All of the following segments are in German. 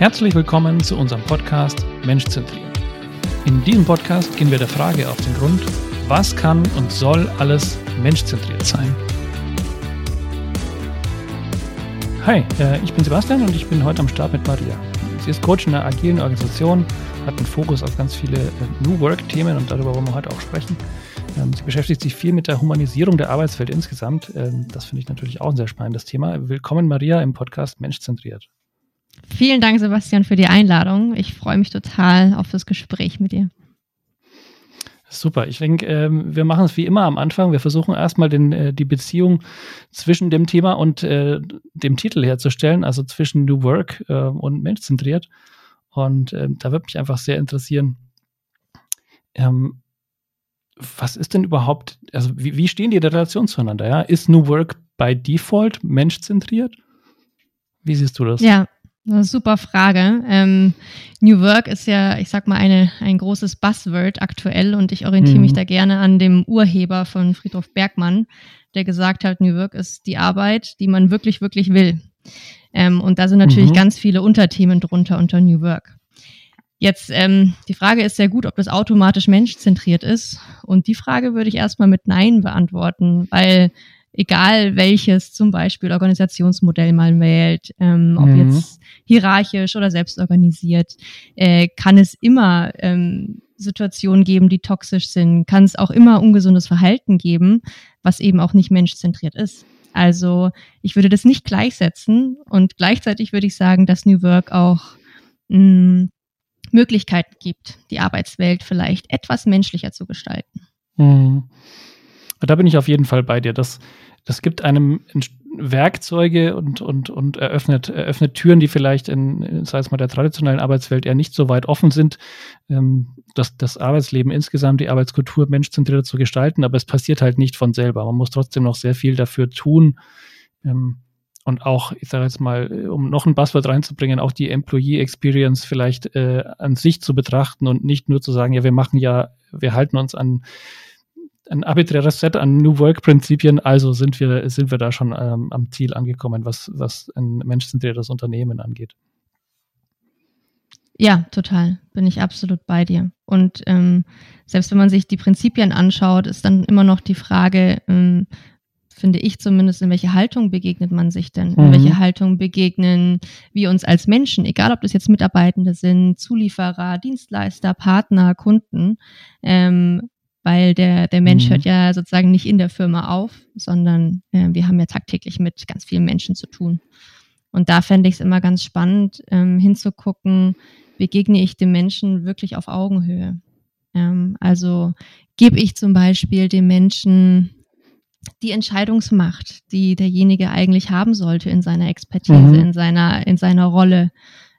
Herzlich willkommen zu unserem Podcast Menschzentriert. In diesem Podcast gehen wir der Frage auf den Grund, was kann und soll alles menschzentriert sein? Hi, äh, ich bin Sebastian und ich bin heute am Start mit Maria. Sie ist Coach in einer agilen Organisation, hat einen Fokus auf ganz viele äh, New Work-Themen und darüber wollen wir heute auch sprechen. Ähm, sie beschäftigt sich viel mit der Humanisierung der Arbeitswelt insgesamt. Ähm, das finde ich natürlich auch ein sehr spannendes Thema. Willkommen, Maria, im Podcast Menschzentriert. Vielen Dank, Sebastian, für die Einladung. Ich freue mich total auf das Gespräch mit dir. Super. Ich denke, ähm, wir machen es wie immer am Anfang. Wir versuchen erstmal den, äh, die Beziehung zwischen dem Thema und äh, dem Titel herzustellen, also zwischen New Work äh, und Menschzentriert. Und ähm, da würde mich einfach sehr interessieren, ähm, was ist denn überhaupt, also wie, wie stehen die in der Relation zueinander? Ja? Ist New Work by Default menschzentriert? Wie siehst du das? Ja, super Frage. Ähm, New Work ist ja, ich sag mal, eine, ein großes Buzzword aktuell und ich orientiere mhm. mich da gerne an dem Urheber von Friedhof Bergmann, der gesagt hat, New Work ist die Arbeit, die man wirklich, wirklich will. Ähm, und da sind natürlich mhm. ganz viele Unterthemen drunter unter New Work. Jetzt, ähm, die Frage ist sehr gut, ob das automatisch menschzentriert ist. Und die Frage würde ich erstmal mit Nein beantworten, weil egal welches zum Beispiel Organisationsmodell man wählt, ähm, ob mhm. jetzt hierarchisch oder selbstorganisiert, äh, kann es immer ähm, Situationen geben, die toxisch sind, kann es auch immer ungesundes Verhalten geben, was eben auch nicht menschzentriert ist. Also ich würde das nicht gleichsetzen und gleichzeitig würde ich sagen, dass New Work auch mh, mm, Möglichkeiten gibt, die Arbeitswelt vielleicht etwas menschlicher zu gestalten. Mhm. Da bin ich auf jeden Fall bei dir. Das, das gibt einem Werkzeuge und, und, und eröffnet, eröffnet Türen, die vielleicht in, sei es mal der traditionellen Arbeitswelt eher nicht so weit offen sind, ähm, das, das Arbeitsleben insgesamt, die Arbeitskultur menschzentrierter zu gestalten, aber es passiert halt nicht von selber. Man muss trotzdem noch sehr viel dafür tun. Ähm, und auch, ich sage jetzt mal, um noch ein Buzzword reinzubringen, auch die Employee Experience vielleicht äh, an sich zu betrachten und nicht nur zu sagen, ja, wir machen ja, wir halten uns an ein arbiträres Set an New Work-Prinzipien, also sind wir, sind wir da schon ähm, am Ziel angekommen, was, was ein menschzentriertes Unternehmen angeht. Ja, total. Bin ich absolut bei dir. Und ähm, selbst wenn man sich die Prinzipien anschaut, ist dann immer noch die Frage, ähm, finde ich zumindest, in welche Haltung begegnet man sich denn? In mhm. welche Haltung begegnen wir uns als Menschen, egal ob das jetzt Mitarbeitende sind, Zulieferer, Dienstleister, Partner, Kunden. Ähm, weil der, der Mensch mhm. hört ja sozusagen nicht in der Firma auf, sondern äh, wir haben ja tagtäglich mit ganz vielen Menschen zu tun. Und da fände ich es immer ganz spannend, ähm, hinzugucken, begegne ich dem Menschen wirklich auf Augenhöhe. Ähm, also gebe ich zum Beispiel dem Menschen die Entscheidungsmacht, die derjenige eigentlich haben sollte in seiner Expertise, mhm. in seiner, in seiner Rolle.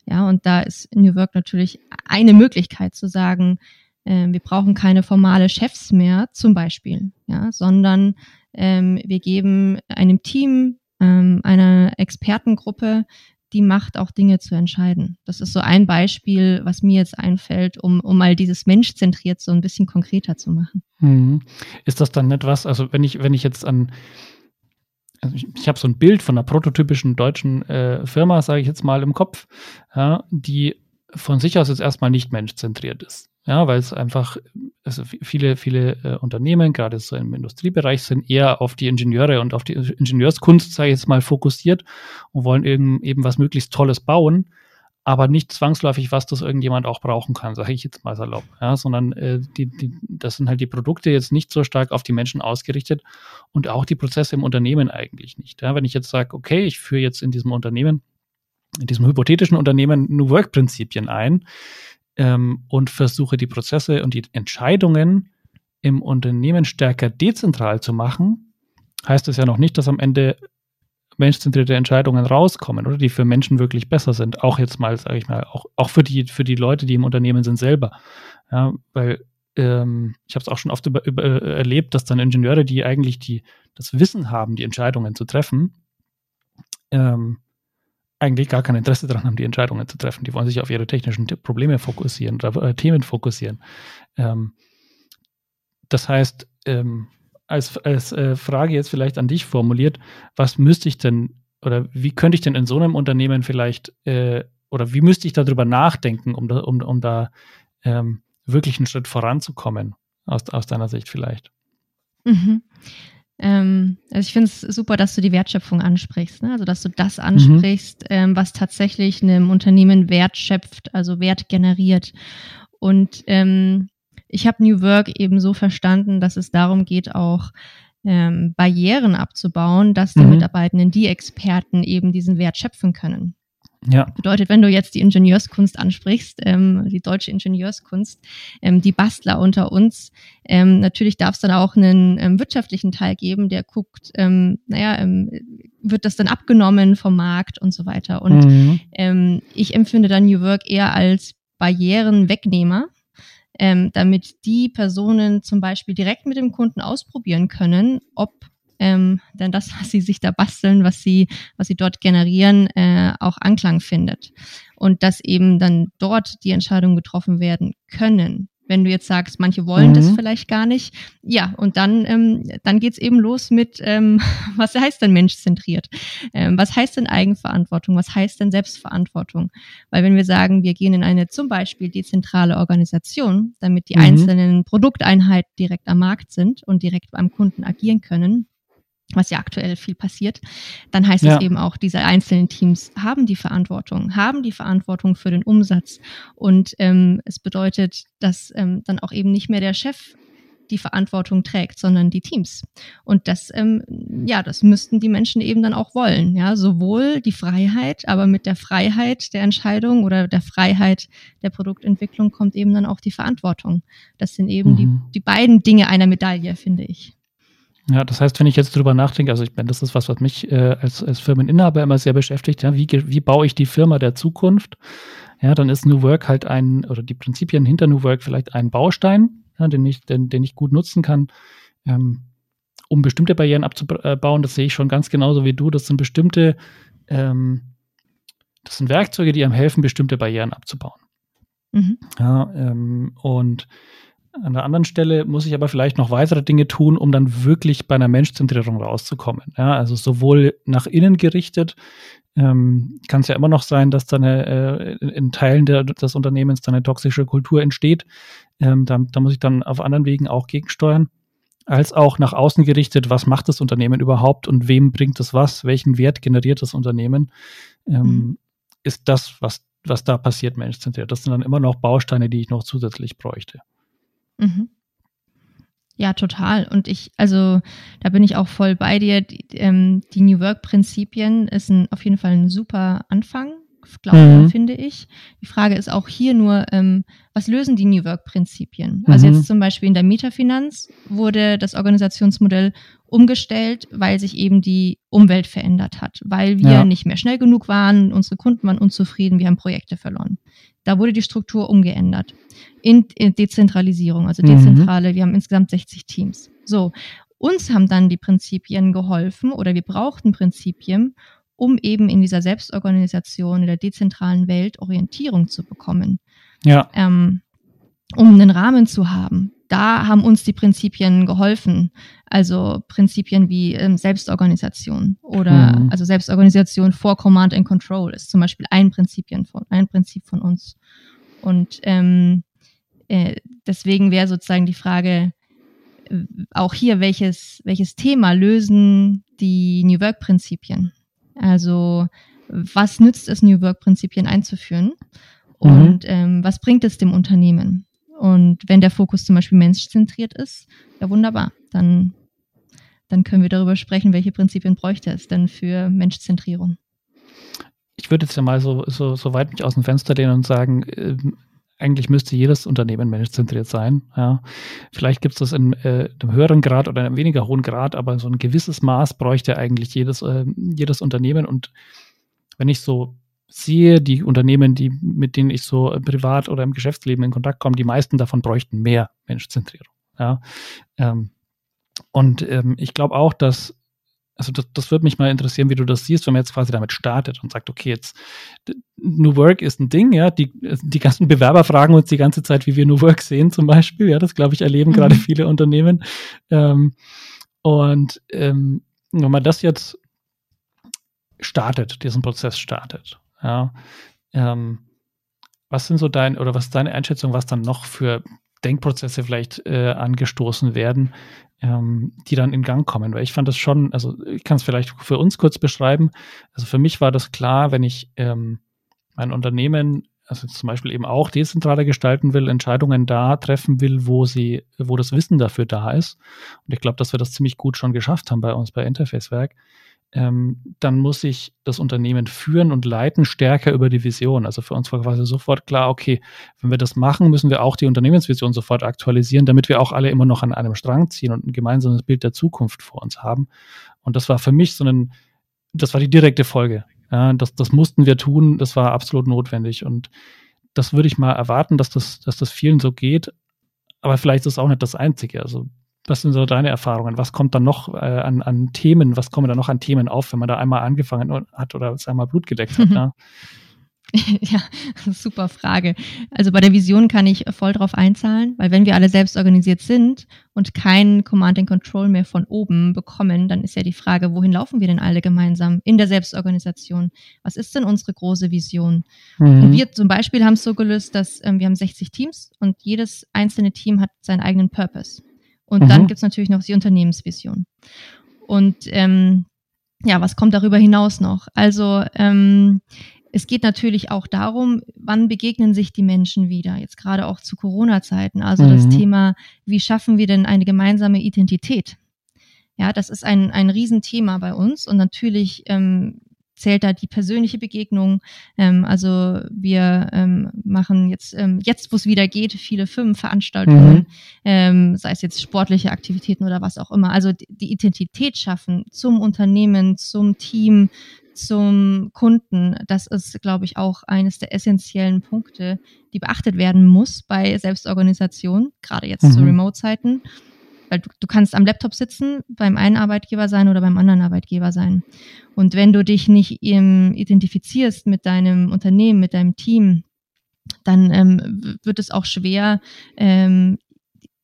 Ja, und da ist New Work natürlich eine Möglichkeit zu sagen, wir brauchen keine formale Chefs mehr, zum Beispiel, ja, sondern ähm, wir geben einem Team, ähm, einer Expertengruppe die Macht, auch Dinge zu entscheiden. Das ist so ein Beispiel, was mir jetzt einfällt, um, um mal dieses Menschzentriert so ein bisschen konkreter zu machen. Mhm. Ist das dann etwas, also wenn ich, wenn ich jetzt an also ich, ich habe so ein Bild von einer prototypischen deutschen äh, Firma, sage ich jetzt mal, im Kopf, ja, die von sich aus jetzt erstmal nicht menschzentriert ist. Ja, weil es einfach, also viele, viele äh, Unternehmen, gerade so im Industriebereich, sind eher auf die Ingenieure und auf die Ingenieurskunst, sage ich jetzt mal, fokussiert und wollen eben, eben was möglichst Tolles bauen, aber nicht zwangsläufig, was das irgendjemand auch brauchen kann, sage ich jetzt mal salopp. Ja, sondern äh, die, die, das sind halt die Produkte jetzt nicht so stark auf die Menschen ausgerichtet und auch die Prozesse im Unternehmen eigentlich nicht. Ja, wenn ich jetzt sage, okay, ich führe jetzt in diesem Unternehmen, in diesem hypothetischen Unternehmen New Work-Prinzipien ein, ähm, und versuche die Prozesse und die Entscheidungen im Unternehmen stärker dezentral zu machen, heißt es ja noch nicht, dass am Ende menschzentrierte Entscheidungen rauskommen oder die für Menschen wirklich besser sind. Auch jetzt mal, sage ich mal, auch, auch für, die, für die Leute, die im Unternehmen sind selber. Ja, weil ähm, ich habe es auch schon oft über, über, äh, erlebt, dass dann Ingenieure, die eigentlich die, das Wissen haben, die Entscheidungen zu treffen, ähm, eigentlich gar kein Interesse daran haben, die Entscheidungen zu treffen. Die wollen sich auf ihre technischen Probleme fokussieren oder äh, Themen fokussieren. Ähm, das heißt, ähm, als, als äh, Frage jetzt vielleicht an dich formuliert, was müsste ich denn oder wie könnte ich denn in so einem Unternehmen vielleicht äh, oder wie müsste ich darüber nachdenken, um da, um, um da ähm, wirklich einen Schritt voranzukommen, aus, aus deiner Sicht vielleicht? Mhm. Ähm, also ich finde es super, dass du die Wertschöpfung ansprichst, ne? also dass du das ansprichst, mhm. ähm, was tatsächlich einem Unternehmen Wert schöpft, also Wert generiert. Und ähm, ich habe New Work eben so verstanden, dass es darum geht, auch ähm, Barrieren abzubauen, dass die mhm. Mitarbeitenden, die Experten eben diesen Wert schöpfen können. Ja. Bedeutet, wenn du jetzt die Ingenieurskunst ansprichst, ähm, die deutsche Ingenieurskunst, ähm, die Bastler unter uns, ähm, natürlich darf es dann auch einen ähm, wirtschaftlichen Teil geben, der guckt, ähm, naja, ähm, wird das dann abgenommen vom Markt und so weiter. Und mhm. ähm, ich empfinde dann New Work eher als Barrierenwegnehmer, ähm, damit die Personen zum Beispiel direkt mit dem Kunden ausprobieren können, ob ähm, denn das, was sie sich da basteln, was sie, was sie dort generieren, äh, auch Anklang findet. Und dass eben dann dort die Entscheidungen getroffen werden können. Wenn du jetzt sagst, manche wollen mhm. das vielleicht gar nicht, ja, und dann, ähm, dann geht's eben los mit, ähm, was heißt denn menschzentriert? Ähm, was heißt denn Eigenverantwortung? Was heißt denn Selbstverantwortung? Weil wenn wir sagen, wir gehen in eine zum Beispiel dezentrale Organisation, damit die mhm. einzelnen Produkteinheiten direkt am Markt sind und direkt beim Kunden agieren können, was ja aktuell viel passiert, dann heißt ja. es eben auch, diese einzelnen Teams haben die Verantwortung, haben die Verantwortung für den Umsatz. Und ähm, es bedeutet, dass ähm, dann auch eben nicht mehr der Chef die Verantwortung trägt, sondern die Teams. Und das, ähm, ja, das müssten die Menschen eben dann auch wollen. Ja, sowohl die Freiheit, aber mit der Freiheit der Entscheidung oder der Freiheit der Produktentwicklung kommt eben dann auch die Verantwortung. Das sind eben mhm. die, die beiden Dinge einer Medaille, finde ich. Ja, das heißt, wenn ich jetzt drüber nachdenke, also ich meine, das ist was, was mich äh, als, als Firmeninhaber immer sehr beschäftigt, ja, wie, wie baue ich die Firma der Zukunft? Ja, dann ist New Work halt ein, oder die Prinzipien hinter New Work vielleicht ein Baustein, ja, den, ich, den, den ich gut nutzen kann, ähm, um bestimmte Barrieren abzubauen. Das sehe ich schon ganz genauso wie du. Das sind bestimmte, ähm, das sind Werkzeuge, die einem helfen, bestimmte Barrieren abzubauen. Mhm. Ja, ähm, und an der anderen Stelle muss ich aber vielleicht noch weitere Dinge tun, um dann wirklich bei einer Menschzentrierung rauszukommen. Ja, also sowohl nach innen gerichtet ähm, kann es ja immer noch sein, dass dann äh, in Teilen der, des Unternehmens dann eine toxische Kultur entsteht. Ähm, da, da muss ich dann auf anderen Wegen auch gegensteuern. Als auch nach außen gerichtet, was macht das Unternehmen überhaupt und wem bringt es was, welchen Wert generiert das Unternehmen, ähm, mhm. ist das, was, was da passiert, menschzentriert. Das sind dann immer noch Bausteine, die ich noch zusätzlich bräuchte. Mhm. Ja, total. Und ich, also da bin ich auch voll bei dir. Die, ähm, die New Work-Prinzipien ist ein, auf jeden Fall ein super Anfang, glaube mhm. finde ich. Die Frage ist auch hier nur, ähm, was lösen die New Work-Prinzipien? Also mhm. jetzt zum Beispiel in der Metafinanz wurde das Organisationsmodell umgestellt, weil sich eben die Umwelt verändert hat, weil wir ja. nicht mehr schnell genug waren, unsere Kunden waren unzufrieden, wir haben Projekte verloren. Da wurde die Struktur umgeändert in, in Dezentralisierung, also dezentrale. Mhm. Wir haben insgesamt 60 Teams. So, uns haben dann die Prinzipien geholfen oder wir brauchten Prinzipien, um eben in dieser Selbstorganisation in der dezentralen Welt Orientierung zu bekommen. Ja. Ähm, um einen Rahmen zu haben. Da haben uns die Prinzipien geholfen. Also Prinzipien wie ähm, Selbstorganisation oder mhm. also Selbstorganisation vor Command and Control ist zum Beispiel ein Prinzipien von ein Prinzip von uns. Und ähm, äh, deswegen wäre sozusagen die Frage, äh, auch hier, welches, welches Thema lösen die New Work-Prinzipien? Also, was nützt es, New Work-Prinzipien einzuführen? Mhm. Und mhm. ähm, was bringt es dem Unternehmen? Und wenn der Fokus zum Beispiel menschzentriert ist, ja wunderbar, dann, dann können wir darüber sprechen, welche Prinzipien bräuchte es denn für Menschzentrierung. Ich würde jetzt ja mal so, so, so weit mich aus dem Fenster lehnen und sagen, ähm, eigentlich müsste jedes Unternehmen menschzentriert sein. Ja. Vielleicht gibt es das in äh, einem höheren Grad oder einem weniger hohen Grad, aber so ein gewisses Maß bräuchte eigentlich jedes, äh, jedes Unternehmen. Und wenn ich so sehe, die Unternehmen, die, mit denen ich so privat oder im Geschäftsleben in Kontakt komme, die meisten davon bräuchten mehr Menschzentrierung. Ja. Ähm, und ähm, ich glaube auch, dass also das, das würde mich mal interessieren, wie du das siehst, wenn man jetzt quasi damit startet und sagt, okay, jetzt New Work ist ein Ding, ja, die, die ganzen Bewerber fragen uns die ganze Zeit, wie wir New Work sehen zum Beispiel, ja, das glaube ich erleben mhm. gerade viele Unternehmen. Ähm, und ähm, wenn man das jetzt startet, diesen Prozess startet, ja, Ähm, was sind so dein oder was ist deine Einschätzung, was dann noch für Denkprozesse vielleicht äh, angestoßen werden, ähm, die dann in Gang kommen? Weil ich fand das schon, also ich kann es vielleicht für uns kurz beschreiben. Also für mich war das klar, wenn ich ähm, mein Unternehmen also zum Beispiel eben auch dezentraler gestalten will, Entscheidungen da treffen will, wo sie, wo das Wissen dafür da ist. Und ich glaube, dass wir das ziemlich gut schon geschafft haben bei uns bei Interfacewerk. Ähm, dann muss ich das Unternehmen führen und leiten stärker über die Vision. Also für uns war quasi sofort klar, okay, wenn wir das machen, müssen wir auch die Unternehmensvision sofort aktualisieren, damit wir auch alle immer noch an einem Strang ziehen und ein gemeinsames Bild der Zukunft vor uns haben. Und das war für mich so ein, das war die direkte Folge. Ja, das, das mussten wir tun, das war absolut notwendig. Und das würde ich mal erwarten, dass das, dass das vielen so geht. Aber vielleicht ist es auch nicht das Einzige. Also, was sind so deine Erfahrungen? Was kommt dann noch äh, an, an Themen? Was kommen da noch an Themen auf, wenn man da einmal angefangen hat oder einmal Blut gedeckt hat? Ja? Ja, super Frage. Also bei der Vision kann ich voll drauf einzahlen, weil wenn wir alle selbst organisiert sind und kein Command and Control mehr von oben bekommen, dann ist ja die Frage, wohin laufen wir denn alle gemeinsam in der Selbstorganisation? Was ist denn unsere große Vision? Mhm. Und wir zum Beispiel haben es so gelöst, dass ähm, wir haben 60 Teams und jedes einzelne Team hat seinen eigenen Purpose. Und mhm. dann gibt es natürlich noch die Unternehmensvision. Und ähm, ja, was kommt darüber hinaus noch? Also ähm, es geht natürlich auch darum, wann begegnen sich die Menschen wieder, jetzt gerade auch zu Corona-Zeiten. Also mhm. das Thema, wie schaffen wir denn eine gemeinsame Identität? Ja, das ist ein, ein Riesenthema bei uns und natürlich ähm, zählt da die persönliche Begegnung. Ähm, also wir ähm, machen jetzt, ähm, jetzt wo es wieder geht, viele Firmenveranstaltungen, mhm. ähm, sei es jetzt sportliche Aktivitäten oder was auch immer. Also die Identität schaffen zum Unternehmen, zum Team, zum Kunden, das ist, glaube ich, auch eines der essentiellen Punkte, die beachtet werden muss bei Selbstorganisation, gerade jetzt mhm. zu Remote-Zeiten. Weil du, du kannst am Laptop sitzen, beim einen Arbeitgeber sein oder beim anderen Arbeitgeber sein. Und wenn du dich nicht im, identifizierst mit deinem Unternehmen, mit deinem Team, dann ähm, wird es auch schwer, ähm,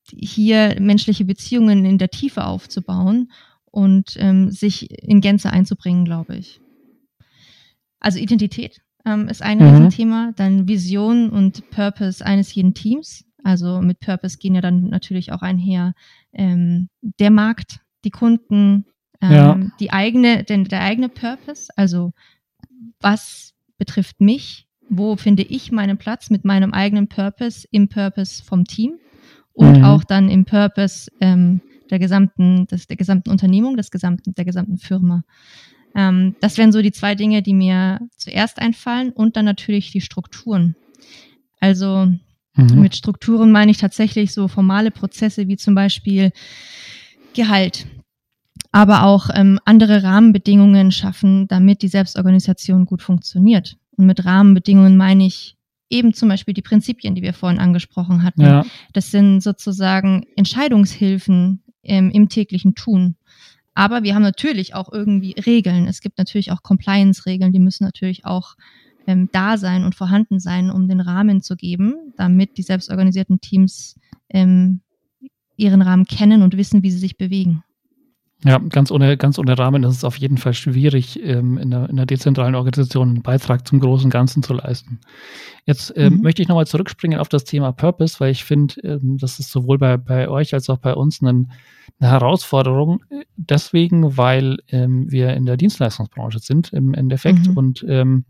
hier menschliche Beziehungen in der Tiefe aufzubauen und ähm, sich in Gänze einzubringen, glaube ich. Also Identität ähm, ist ein mhm. Thema, dann Vision und Purpose eines jeden Teams. Also mit Purpose gehen ja dann natürlich auch einher ähm, der Markt, die Kunden, ähm, ja. die eigene, denn der eigene Purpose. Also was betrifft mich? Wo finde ich meinen Platz mit meinem eigenen Purpose im Purpose vom Team und mhm. auch dann im Purpose ähm, der gesamten, des, der gesamten Unternehmung, des gesamten, der gesamten Firma. Ähm, das wären so die zwei Dinge, die mir zuerst einfallen und dann natürlich die Strukturen. Also mhm. mit Strukturen meine ich tatsächlich so formale Prozesse wie zum Beispiel Gehalt, aber auch ähm, andere Rahmenbedingungen schaffen, damit die Selbstorganisation gut funktioniert. Und mit Rahmenbedingungen meine ich eben zum Beispiel die Prinzipien, die wir vorhin angesprochen hatten. Ja. Das sind sozusagen Entscheidungshilfen ähm, im täglichen Tun. Aber wir haben natürlich auch irgendwie Regeln. Es gibt natürlich auch Compliance-Regeln, die müssen natürlich auch ähm, da sein und vorhanden sein, um den Rahmen zu geben, damit die selbstorganisierten Teams ähm, ihren Rahmen kennen und wissen, wie sie sich bewegen. Ja, ganz ohne, ganz ohne Rahmen ist es auf jeden Fall schwierig, ähm, in, einer, in einer dezentralen Organisation einen Beitrag zum großen Ganzen zu leisten. Jetzt ähm, mhm. möchte ich nochmal zurückspringen auf das Thema Purpose, weil ich finde, ähm, das ist sowohl bei, bei euch als auch bei uns ein eine Herausforderung, deswegen, weil ähm, wir in der Dienstleistungsbranche sind im Endeffekt. Mhm. Und ähm,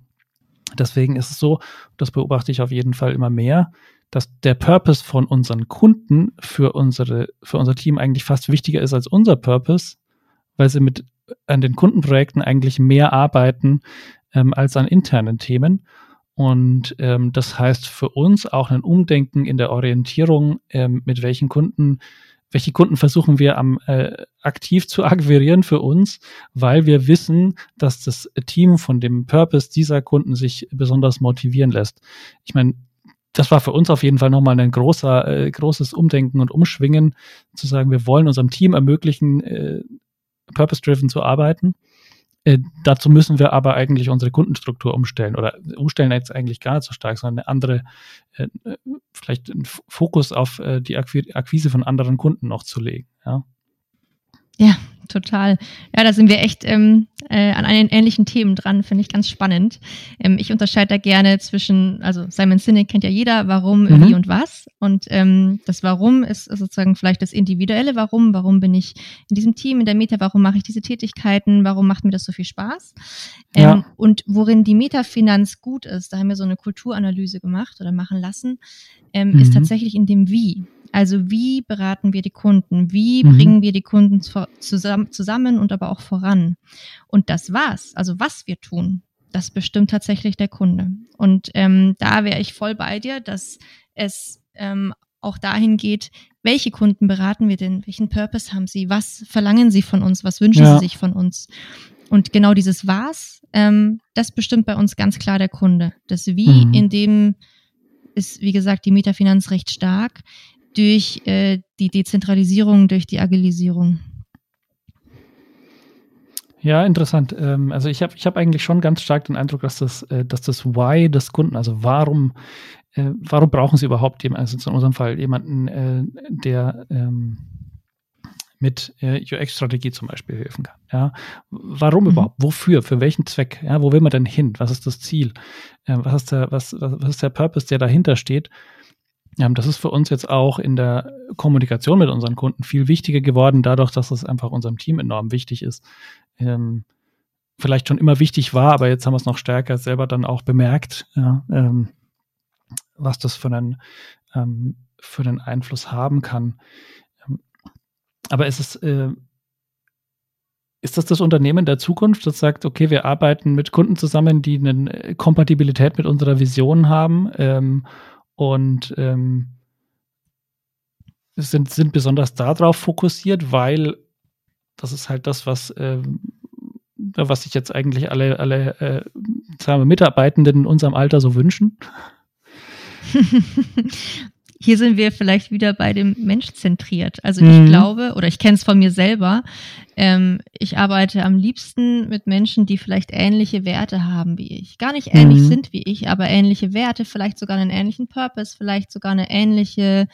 deswegen ist es so, das beobachte ich auf jeden Fall immer mehr, dass der Purpose von unseren Kunden für, unsere, für unser Team eigentlich fast wichtiger ist als unser Purpose, weil sie mit an den Kundenprojekten eigentlich mehr arbeiten ähm, als an internen Themen. Und ähm, das heißt für uns auch ein Umdenken in der Orientierung, ähm, mit welchen Kunden welche Kunden versuchen wir am äh, aktiv zu akquirieren für uns, weil wir wissen, dass das Team von dem Purpose dieser Kunden sich besonders motivieren lässt. Ich meine, das war für uns auf jeden Fall nochmal ein großer, äh, großes Umdenken und Umschwingen, zu sagen, wir wollen unserem Team ermöglichen, äh, purpose-driven zu arbeiten. Äh, dazu müssen wir aber eigentlich unsere Kundenstruktur umstellen oder umstellen jetzt eigentlich gar nicht so stark, sondern eine andere, äh, vielleicht einen Fokus auf äh, die Akquise von anderen Kunden noch zu legen. Ja. Ja, total. Ja, da sind wir echt ähm, äh, an einen ähnlichen Themen dran, finde ich ganz spannend. Ähm, ich unterscheide da gerne zwischen, also Simon Sinek kennt ja jeder, warum, mhm. wie und was. Und ähm, das Warum ist sozusagen vielleicht das individuelle Warum. Warum bin ich in diesem Team, in der Meta? Warum mache ich diese Tätigkeiten? Warum macht mir das so viel Spaß? Ähm, ja. Und worin die Metafinanz gut ist, da haben wir so eine Kulturanalyse gemacht oder machen lassen, ähm, mhm. ist tatsächlich in dem Wie. Also wie beraten wir die Kunden? Wie mhm. bringen wir die Kunden zusammen, zusammen und aber auch voran? Und das war's. Also was wir tun, das bestimmt tatsächlich der Kunde. Und ähm, da wäre ich voll bei dir, dass es ähm, auch dahin geht, welche Kunden beraten wir denn? Welchen Purpose haben sie? Was verlangen sie von uns? Was wünschen ja. sie sich von uns? Und genau dieses Was, ähm, das bestimmt bei uns ganz klar der Kunde. Das Wie, mhm. in dem ist, wie gesagt, die Metafinanz recht stark durch äh, die Dezentralisierung, durch die Agilisierung. Ja, interessant. Ähm, also ich habe ich hab eigentlich schon ganz stark den Eindruck, dass das, äh, dass das Why des Kunden, also warum, äh, warum brauchen sie überhaupt jemanden, also in unserem Fall jemanden, äh, der ähm, mit äh, UX-Strategie zum Beispiel helfen kann. Ja? Warum mhm. überhaupt? Wofür? Für welchen Zweck? Ja? Wo will man denn hin? Was ist das Ziel? Äh, was, ist der, was, was ist der Purpose, der dahinter steht? Das ist für uns jetzt auch in der Kommunikation mit unseren Kunden viel wichtiger geworden, dadurch, dass es einfach unserem Team enorm wichtig ist. Ähm, vielleicht schon immer wichtig war, aber jetzt haben wir es noch stärker selber dann auch bemerkt, ja, ähm, was das für einen, ähm, für einen Einfluss haben kann. Ähm, aber ist es, äh, ist das das Unternehmen der Zukunft, das sagt, okay, wir arbeiten mit Kunden zusammen, die eine Kompatibilität mit unserer Vision haben ähm, und ähm, sind, sind besonders darauf fokussiert, weil das ist halt das, was, ähm, was sich jetzt eigentlich alle, alle äh, sagen wir, Mitarbeitenden in unserem Alter so wünschen. hier sind wir vielleicht wieder bei dem Mensch zentriert. Also ich mhm. glaube, oder ich kenne es von mir selber, ähm, ich arbeite am liebsten mit Menschen, die vielleicht ähnliche Werte haben wie ich. Gar nicht ähnlich mhm. sind wie ich, aber ähnliche Werte, vielleicht sogar einen ähnlichen Purpose, vielleicht sogar eine ähnliche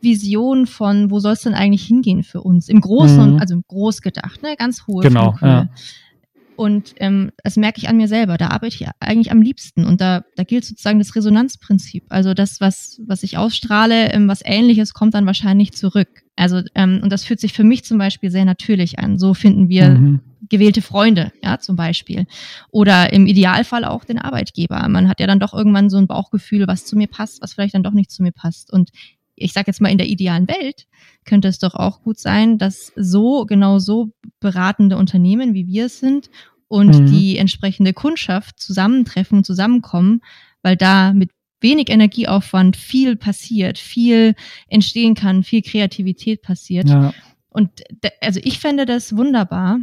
Vision von, wo soll es denn eigentlich hingehen für uns? Im Großen, mhm. also im Groß gedacht, ne? ganz hohe Genau, ja. Und ähm, das merke ich an mir selber. Da arbeite ich eigentlich am liebsten. Und da, da gilt sozusagen das Resonanzprinzip. Also das, was, was ich ausstrahle, ähm, was ähnliches, kommt dann wahrscheinlich zurück. Also, ähm, und das fühlt sich für mich zum Beispiel sehr natürlich an. So finden wir mhm. gewählte Freunde, ja, zum Beispiel. Oder im Idealfall auch den Arbeitgeber. Man hat ja dann doch irgendwann so ein Bauchgefühl, was zu mir passt, was vielleicht dann doch nicht zu mir passt. Und ich sage jetzt mal in der idealen Welt, könnte es doch auch gut sein, dass so, genau so beratende Unternehmen, wie wir es sind, und mhm. die entsprechende Kundschaft zusammentreffen, zusammenkommen, weil da mit wenig Energieaufwand viel passiert, viel entstehen kann, viel Kreativität passiert. Ja. Und also ich fände das wunderbar,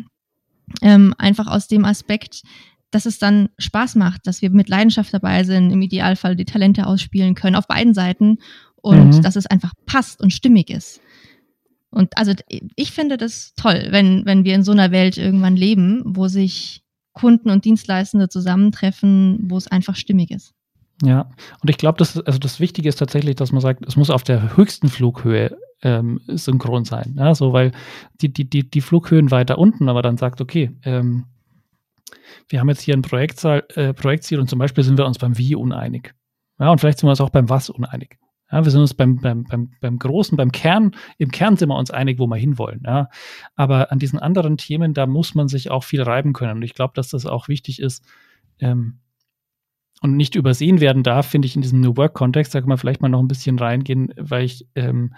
ähm, einfach aus dem Aspekt, dass es dann Spaß macht, dass wir mit Leidenschaft dabei sind, im Idealfall die Talente ausspielen können auf beiden Seiten und mhm. dass es einfach passt und stimmig ist. Und also ich finde das toll, wenn, wenn wir in so einer Welt irgendwann leben, wo sich Kunden und Dienstleistende zusammentreffen, wo es einfach stimmig ist. Ja, und ich glaube, das, also das Wichtige ist tatsächlich, dass man sagt, es muss auf der höchsten Flughöhe ähm, synchron sein. Ja, so, weil die, die, die, die Flughöhen weiter unten, aber dann sagt, okay, ähm, wir haben jetzt hier ein Projektzahl, äh, Projektziel und zum Beispiel sind wir uns beim Wie uneinig. Ja, und vielleicht sind wir uns auch beim Was uneinig. Ja, wir sind uns beim, beim, beim, beim Großen, beim Kern, im Kern sind wir uns einig, wo wir hinwollen. Ja. Aber an diesen anderen Themen, da muss man sich auch viel reiben können. Und ich glaube, dass das auch wichtig ist ähm, und nicht übersehen werden darf, finde ich, in diesem New Work-Kontext. Da kann man vielleicht mal noch ein bisschen reingehen, weil ich ähm,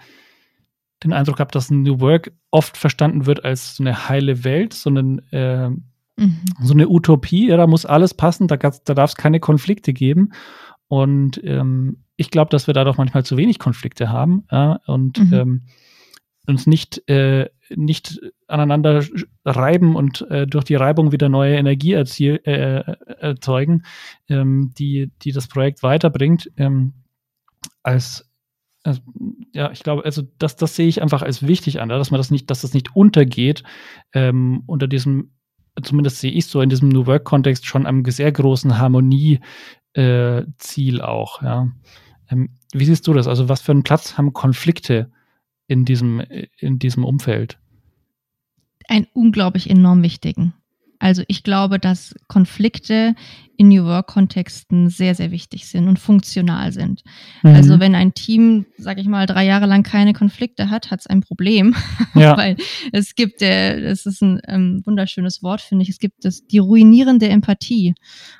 den Eindruck habe, dass New Work oft verstanden wird als so eine heile Welt, so, einen, äh, mhm. so eine Utopie. Ja, da muss alles passen, da, da darf es keine Konflikte geben. Und ähm, ich glaube, dass wir dadurch manchmal zu wenig Konflikte haben ja, und mhm. ähm, uns nicht, äh, nicht aneinander reiben und äh, durch die Reibung wieder neue Energie erziel, äh, erzeugen, ähm, die, die das Projekt weiterbringt. Ähm, als also, ja, ich glaube, also das, das sehe ich einfach als wichtig an, dass man das nicht, dass das nicht untergeht ähm, unter diesem, zumindest sehe ich so in diesem New Work-Kontext schon einem sehr großen Harmonie-Ziel äh, auch, ja. Ähm, wie siehst du das? Also was für einen Platz haben Konflikte in diesem, in diesem Umfeld? einen unglaublich enorm wichtigen. Also ich glaube, dass Konflikte in New Work-Kontexten sehr, sehr wichtig sind und funktional sind. Mhm. Also wenn ein Team, sage ich mal, drei Jahre lang keine Konflikte hat, hat es ein Problem. Ja. Weil es gibt, äh, es ist ein ähm, wunderschönes Wort, finde ich, es gibt das, die ruinierende Empathie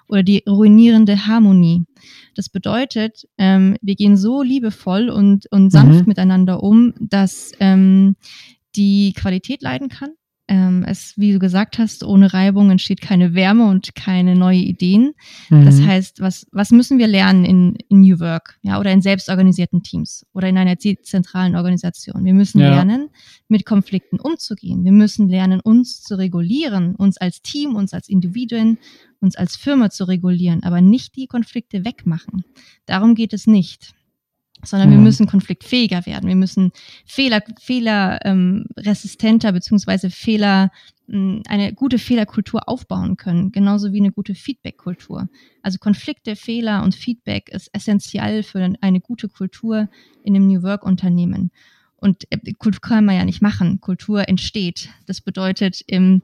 oder die ruinierende Harmonie. Das bedeutet, ähm, wir gehen so liebevoll und, und sanft mhm. miteinander um, dass ähm, die Qualität leiden kann ähm, es, wie du gesagt hast, ohne Reibung entsteht keine Wärme und keine neue Ideen. Mhm. Das heißt, was, was müssen wir lernen in, in New Work, ja, oder in selbstorganisierten Teams oder in einer zentralen Organisation? Wir müssen ja. lernen, mit Konflikten umzugehen. Wir müssen lernen, uns zu regulieren, uns als Team, uns als Individuen, uns als Firma zu regulieren, aber nicht die Konflikte wegmachen. Darum geht es nicht sondern mhm. wir müssen konfliktfähiger werden. Wir müssen Fehler, Fehler ähm, resistenter beziehungsweise Fehler, hm, eine gute Fehlerkultur aufbauen können, genauso wie eine gute Feedbackkultur. Also Konflikte, Fehler und Feedback ist essentiell für eine gute Kultur in einem New Work Unternehmen. Und äh, Kultur kann man ja nicht machen. Kultur entsteht. Das bedeutet, ähm,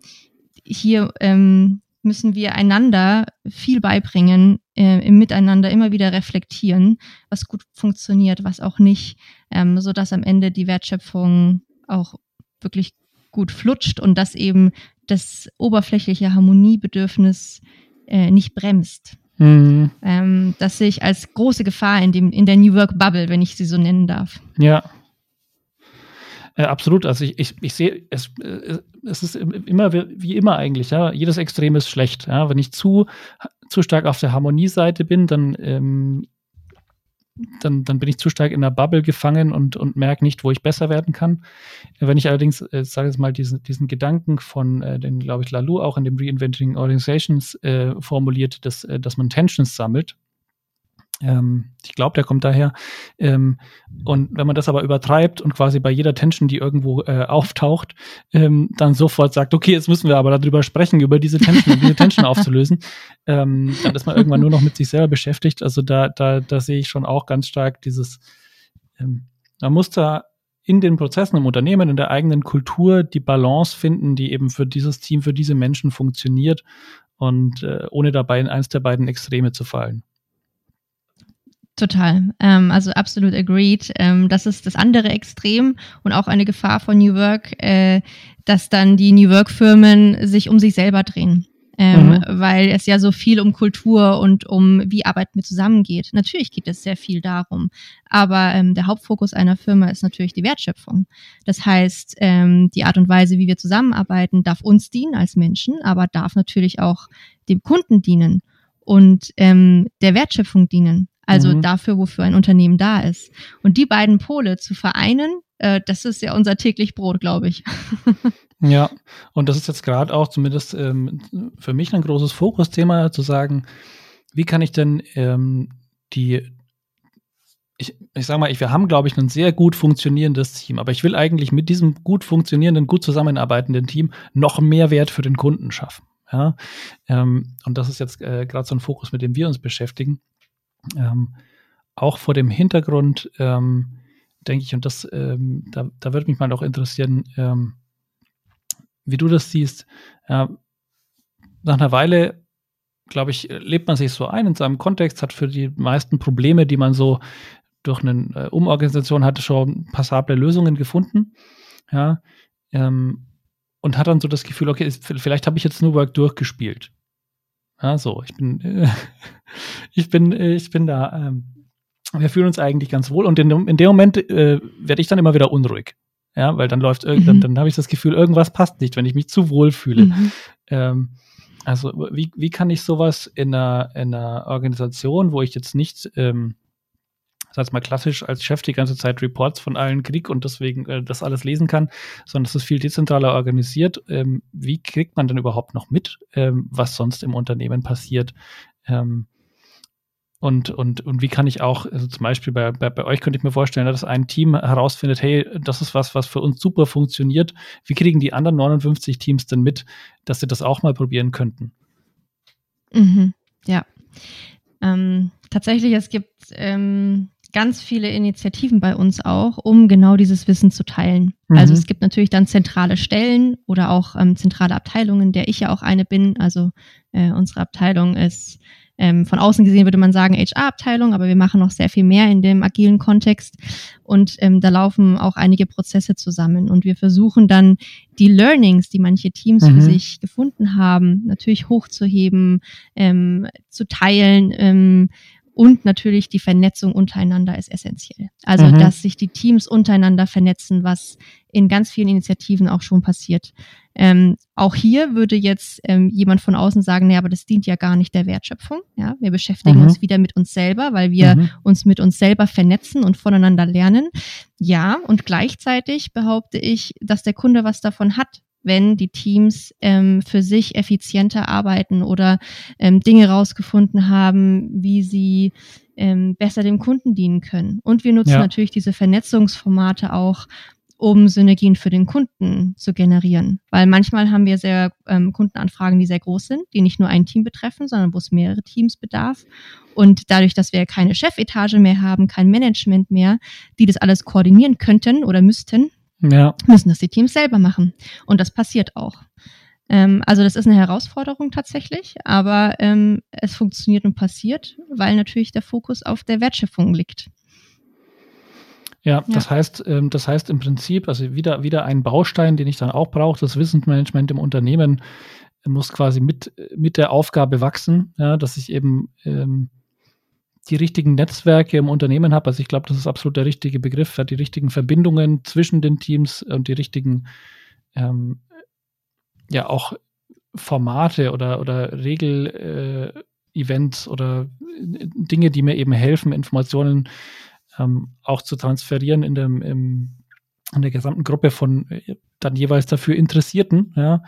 hier ähm, müssen wir einander viel beibringen, äh, im Miteinander immer wieder reflektieren, was gut funktioniert, was auch nicht, ähm, so dass am Ende die Wertschöpfung auch wirklich gut flutscht und dass eben das oberflächliche Harmoniebedürfnis äh, nicht bremst. Mhm. Ähm, das sehe ich als große Gefahr in, dem, in der New Work Bubble, wenn ich sie so nennen darf. Ja, äh, absolut. Also ich, ich, ich sehe, es, äh, es ist immer wie immer eigentlich, ja. Jedes Extrem ist schlecht. Ja. Wenn ich zu, zu stark auf der Harmonieseite bin, dann, ähm, dann, dann bin ich zu stark in der Bubble gefangen und, und merke nicht, wo ich besser werden kann. Wenn ich allerdings, äh, sage jetzt mal, diesen, diesen Gedanken von, äh, den, glaube ich, Lalou auch in dem Reinventing Organizations äh, formuliert, dass, äh, dass man Tensions sammelt, ähm, ich glaube, der kommt daher. Ähm, und wenn man das aber übertreibt und quasi bei jeder Tension, die irgendwo äh, auftaucht, ähm, dann sofort sagt, okay, jetzt müssen wir aber darüber sprechen, über diese Tension und diese Tension aufzulösen, ähm, dann ist man irgendwann nur noch mit sich selber beschäftigt. Also da, da, da sehe ich schon auch ganz stark dieses, ähm, man muss da in den Prozessen im Unternehmen, in der eigenen Kultur die Balance finden, die eben für dieses Team, für diese Menschen funktioniert und äh, ohne dabei in eins der beiden Extreme zu fallen. Total. Ähm, also absolut agreed. Ähm, das ist das andere Extrem und auch eine Gefahr von New Work, äh, dass dann die New Work-Firmen sich um sich selber drehen. Ähm, mhm. Weil es ja so viel um Kultur und um wie arbeiten wir zusammen geht. Natürlich geht es sehr viel darum, aber ähm, der Hauptfokus einer Firma ist natürlich die Wertschöpfung. Das heißt, ähm, die Art und Weise, wie wir zusammenarbeiten, darf uns dienen als Menschen, aber darf natürlich auch dem Kunden dienen und ähm, der Wertschöpfung dienen. Also mhm. dafür, wofür ein Unternehmen da ist. Und die beiden Pole zu vereinen, äh, das ist ja unser täglich Brot, glaube ich. ja, und das ist jetzt gerade auch zumindest ähm, für mich ein großes Fokusthema, zu sagen, wie kann ich denn ähm, die, ich, ich sage mal, ich, wir haben, glaube ich, ein sehr gut funktionierendes Team, aber ich will eigentlich mit diesem gut funktionierenden, gut zusammenarbeitenden Team noch mehr Wert für den Kunden schaffen. Ja, ähm, und das ist jetzt äh, gerade so ein Fokus, mit dem wir uns beschäftigen. Ähm, auch vor dem Hintergrund, ähm, denke ich, und das, ähm, da, da würde mich mal auch interessieren, ähm, wie du das siehst. Äh, nach einer Weile, glaube ich, lebt man sich so ein in seinem Kontext, hat für die meisten Probleme, die man so durch eine äh, Umorganisation hatte, schon passable Lösungen gefunden. Ja, ähm, und hat dann so das Gefühl, okay, vielleicht habe ich jetzt New Work durchgespielt. Ja, so, ich bin, äh, ich bin, äh, ich bin da. Ähm, wir fühlen uns eigentlich ganz wohl und in, in dem Moment äh, werde ich dann immer wieder unruhig. Ja, weil dann läuft mhm. dann, dann habe ich das Gefühl, irgendwas passt nicht, wenn ich mich zu wohl fühle. Mhm. Ähm, also wie, wie kann ich sowas in einer, in einer Organisation, wo ich jetzt nicht ähm, sag mal klassisch als Chef die ganze Zeit Reports von allen krieg und deswegen äh, das alles lesen kann, sondern es ist viel dezentraler organisiert. Ähm, wie kriegt man denn überhaupt noch mit, ähm, was sonst im Unternehmen passiert? Ähm, und, und, und wie kann ich auch, also zum Beispiel bei, bei, bei euch könnte ich mir vorstellen, dass ein Team herausfindet, hey, das ist was, was für uns super funktioniert. Wie kriegen die anderen 59 Teams denn mit, dass sie das auch mal probieren könnten? Mhm, ja. Ähm, tatsächlich, es gibt ähm, ganz viele Initiativen bei uns auch, um genau dieses Wissen zu teilen. Mhm. Also es gibt natürlich dann zentrale Stellen oder auch ähm, zentrale Abteilungen, der ich ja auch eine bin. Also äh, unsere Abteilung ist ähm, von außen gesehen würde man sagen HR-Abteilung, aber wir machen noch sehr viel mehr in dem agilen Kontext und ähm, da laufen auch einige Prozesse zusammen und wir versuchen dann die Learnings, die manche Teams mhm. für sich gefunden haben, natürlich hochzuheben, ähm, zu teilen. Und natürlich die Vernetzung untereinander ist essentiell. Also, mhm. dass sich die Teams untereinander vernetzen, was in ganz vielen Initiativen auch schon passiert. Ähm, auch hier würde jetzt ähm, jemand von außen sagen, nee, aber das dient ja gar nicht der Wertschöpfung. Ja, wir beschäftigen mhm. uns wieder mit uns selber, weil wir mhm. uns mit uns selber vernetzen und voneinander lernen. Ja, und gleichzeitig behaupte ich, dass der Kunde was davon hat, wenn die Teams ähm, für sich effizienter arbeiten oder ähm, Dinge rausgefunden haben, wie sie ähm, besser dem Kunden dienen können. Und wir nutzen ja. natürlich diese Vernetzungsformate auch, um Synergien für den Kunden zu generieren. Weil manchmal haben wir sehr ähm, Kundenanfragen, die sehr groß sind, die nicht nur ein Team betreffen, sondern wo es mehrere Teams bedarf. Und dadurch, dass wir keine Chefetage mehr haben, kein Management mehr, die das alles koordinieren könnten oder müssten, ja. müssen das die Teams selber machen. Und das passiert auch. Ähm, also das ist eine Herausforderung tatsächlich, aber ähm, es funktioniert und passiert, weil natürlich der Fokus auf der Wertschöpfung liegt. Ja, ja, das heißt, ähm, das heißt im Prinzip, also wieder, wieder ein Baustein, den ich dann auch brauche, das Wissensmanagement im Unternehmen muss quasi mit, mit der Aufgabe wachsen, ja, dass ich eben ähm, die richtigen Netzwerke im Unternehmen habe. Also ich glaube, das ist absolut der richtige Begriff, die richtigen Verbindungen zwischen den Teams und die richtigen, ähm, ja, auch Formate oder, oder Regel-Events äh, oder Dinge, die mir eben helfen, Informationen ähm, auch zu transferieren in, dem, im, in der gesamten Gruppe von äh, dann jeweils dafür Interessierten. Ja.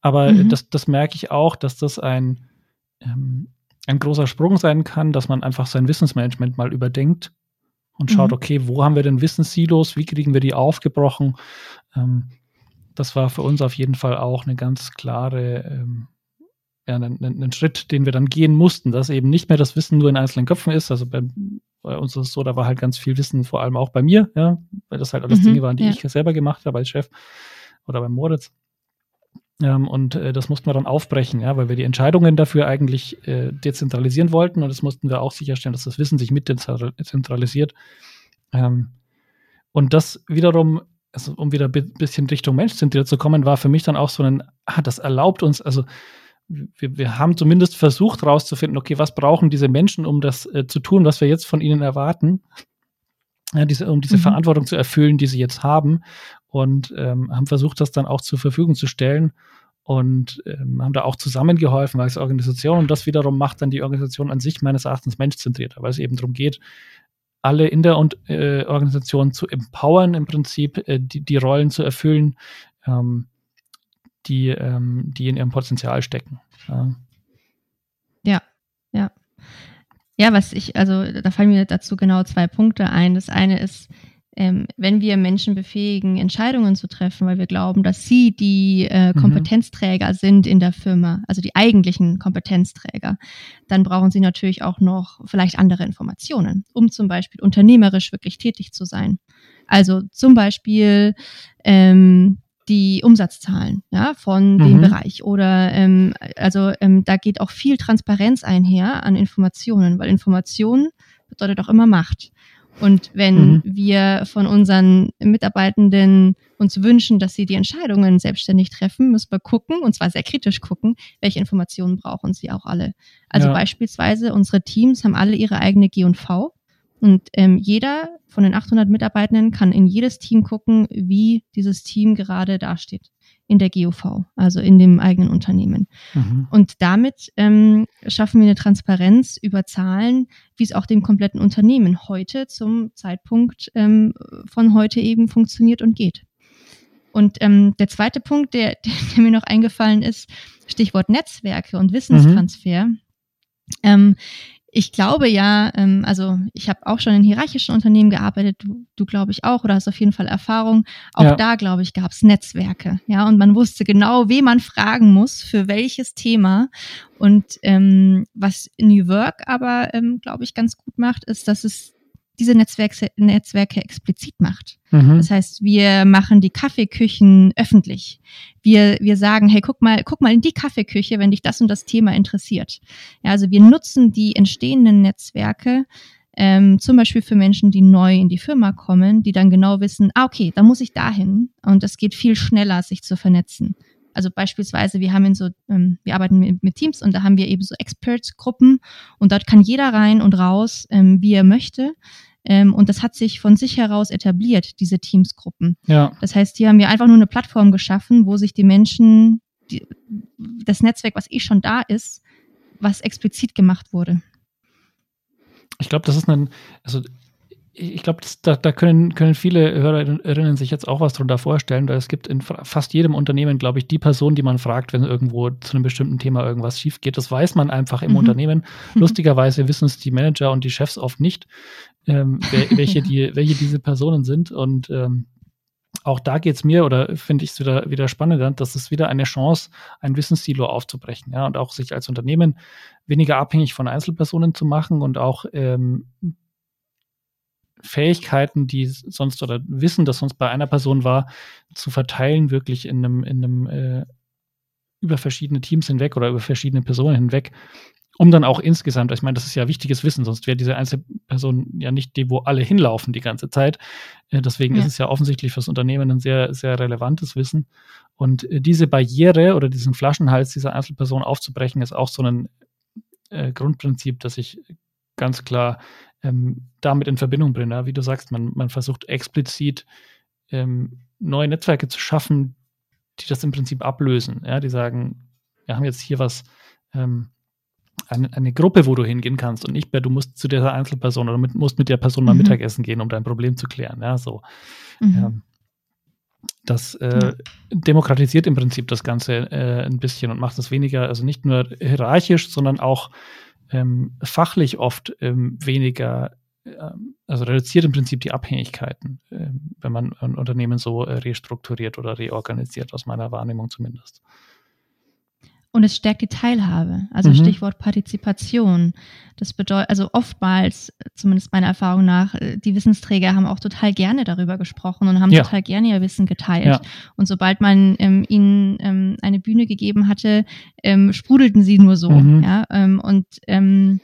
Aber mhm. das, das merke ich auch, dass das ein ähm, ein großer Sprung sein kann, dass man einfach sein Wissensmanagement mal überdenkt und schaut, mhm. okay, wo haben wir denn Wissenssilos, wie kriegen wir die aufgebrochen? Ähm, das war für uns auf jeden Fall auch eine ganz klare, ähm, ja, ein, ein, Schritt, den wir dann gehen mussten, dass eben nicht mehr das Wissen nur in einzelnen Köpfen ist. Also bei, bei uns ist es so, da war halt ganz viel Wissen, vor allem auch bei mir, ja, weil das halt alles mhm, Dinge waren, die ja. ich selber gemacht habe als Chef oder beim Moritz. Ähm, und äh, das mussten wir dann aufbrechen, ja, weil wir die Entscheidungen dafür eigentlich äh, dezentralisieren wollten und das mussten wir auch sicherstellen, dass das Wissen sich mit dezentralisiert. Ähm, und das wiederum, also um wieder ein bisschen Richtung Menschzentriert zu kommen, war für mich dann auch so ein, ah, das erlaubt uns, also wir, wir haben zumindest versucht herauszufinden, okay, was brauchen diese Menschen, um das äh, zu tun, was wir jetzt von ihnen erwarten, ja, diese, um diese mhm. Verantwortung zu erfüllen, die sie jetzt haben und ähm, haben versucht, das dann auch zur Verfügung zu stellen und ähm, haben da auch zusammengeholfen als Organisation und das wiederum macht dann die Organisation an sich meines Erachtens menschzentrierter, weil es eben darum geht, alle in der und, äh, Organisation zu empowern, im Prinzip äh, die, die Rollen zu erfüllen, ähm, die, ähm, die in ihrem Potenzial stecken. Ja. ja, ja. Ja, was ich, also da fallen mir dazu genau zwei Punkte ein. Das eine ist, ähm, wenn wir Menschen befähigen, Entscheidungen zu treffen, weil wir glauben, dass sie die äh, mhm. Kompetenzträger mhm. sind in der Firma, also die eigentlichen Kompetenzträger, dann brauchen sie natürlich auch noch vielleicht andere Informationen, um zum Beispiel unternehmerisch wirklich tätig zu sein. Also zum Beispiel ähm, die Umsatzzahlen ja, von mhm. dem Bereich. Oder ähm, also ähm, da geht auch viel Transparenz einher an Informationen, weil Information bedeutet auch immer Macht. Und wenn mhm. wir von unseren Mitarbeitenden uns wünschen, dass sie die Entscheidungen selbstständig treffen, müssen wir gucken, und zwar sehr kritisch gucken, welche Informationen brauchen sie auch alle. Also ja. beispielsweise unsere Teams haben alle ihre eigene G&V und ähm, jeder von den 800 Mitarbeitenden kann in jedes Team gucken, wie dieses Team gerade dasteht in der GOV, also in dem eigenen Unternehmen. Mhm. Und damit ähm, schaffen wir eine Transparenz über Zahlen, wie es auch dem kompletten Unternehmen heute zum Zeitpunkt ähm, von heute eben funktioniert und geht. Und ähm, der zweite Punkt, der, der, mir noch eingefallen ist, Stichwort Netzwerke und Wissenstransfer. Mhm. Ähm, ich glaube ja, ähm, also ich habe auch schon in hierarchischen Unternehmen gearbeitet, du, du glaube ich auch, oder hast auf jeden Fall Erfahrung. Auch ja. da, glaube ich, gab es Netzwerke, ja, und man wusste genau, wen man fragen muss für welches Thema. Und ähm, was New Work aber, ähm, glaube ich, ganz gut macht, ist, dass es diese Netzwerke, Netzwerke explizit macht. Mhm. Das heißt, wir machen die Kaffeeküchen öffentlich. Wir, wir sagen, hey, guck mal, guck mal in die Kaffeeküche, wenn dich das und das Thema interessiert. Ja, also wir nutzen die entstehenden Netzwerke ähm, zum Beispiel für Menschen, die neu in die Firma kommen, die dann genau wissen, ah, okay, da muss ich dahin und es geht viel schneller, sich zu vernetzen. Also beispielsweise, wir haben in so, ähm, wir arbeiten mit, mit, Teams und da haben wir eben so Experts-Gruppen und dort kann jeder rein und raus, ähm, wie er möchte. Ähm, und das hat sich von sich heraus etabliert, diese Teams-Gruppen. Ja. Das heißt, hier haben wir einfach nur eine Plattform geschaffen, wo sich die Menschen, die, das Netzwerk, was eh schon da ist, was explizit gemacht wurde. Ich glaube, das ist ein, also ich glaube, da, da, können, können viele Hörerinnen sich jetzt auch was darunter vorstellen, weil es gibt in fast jedem Unternehmen, glaube ich, die Person, die man fragt, wenn irgendwo zu einem bestimmten Thema irgendwas schief geht. Das weiß man einfach im mhm. Unternehmen. Lustigerweise wissen es die Manager und die Chefs oft nicht, ähm, welche, die, welche diese Personen sind. Und ähm, auch da geht es mir, oder finde ich es wieder, wieder spannend, dass es wieder eine Chance, ein Wissenssilo aufzubrechen, ja, und auch sich als Unternehmen weniger abhängig von Einzelpersonen zu machen und auch ähm, Fähigkeiten, die sonst oder Wissen, das sonst bei einer Person war, zu verteilen, wirklich in einem, in einem äh, über verschiedene Teams hinweg oder über verschiedene Personen hinweg, um dann auch insgesamt, ich meine, das ist ja wichtiges Wissen, sonst wäre diese Einzelperson ja nicht die, wo alle hinlaufen die ganze Zeit. Äh, deswegen ja. ist es ja offensichtlich fürs Unternehmen ein sehr, sehr relevantes Wissen. Und äh, diese Barriere oder diesen Flaschenhals dieser Einzelperson aufzubrechen, ist auch so ein äh, Grundprinzip, das ich ganz klar ähm, damit in Verbindung bringe. Ja? Wie du sagst, man, man versucht explizit ähm, neue Netzwerke zu schaffen, die das im Prinzip ablösen. Ja? Die sagen, wir haben jetzt hier was, ähm, eine, eine, Gruppe, wo du hingehen kannst und nicht mehr, du musst zu dieser Einzelperson oder mit, musst mit der Person mal mhm. Mittagessen gehen, um dein Problem zu klären. Ja, so. Mhm. Ja. Das äh, demokratisiert im Prinzip das Ganze äh, ein bisschen und macht es weniger, also nicht nur hierarchisch, sondern auch ähm, fachlich oft ähm, weniger, äh, also reduziert im Prinzip die Abhängigkeiten, äh, wenn man ein Unternehmen so äh, restrukturiert oder reorganisiert, aus meiner Wahrnehmung zumindest. Und es stärkt die Teilhabe, also mhm. Stichwort Partizipation. Das bedeutet, also oftmals, zumindest meiner Erfahrung nach, äh, die Wissensträger haben auch total gerne darüber gesprochen und haben ja. total gerne ihr Wissen geteilt. Ja. Und sobald man ähm, ihnen ähm, eine Bühne gegeben hatte, ähm, sprudelten sie nur so. Mhm. Ja? Ähm, und ähm,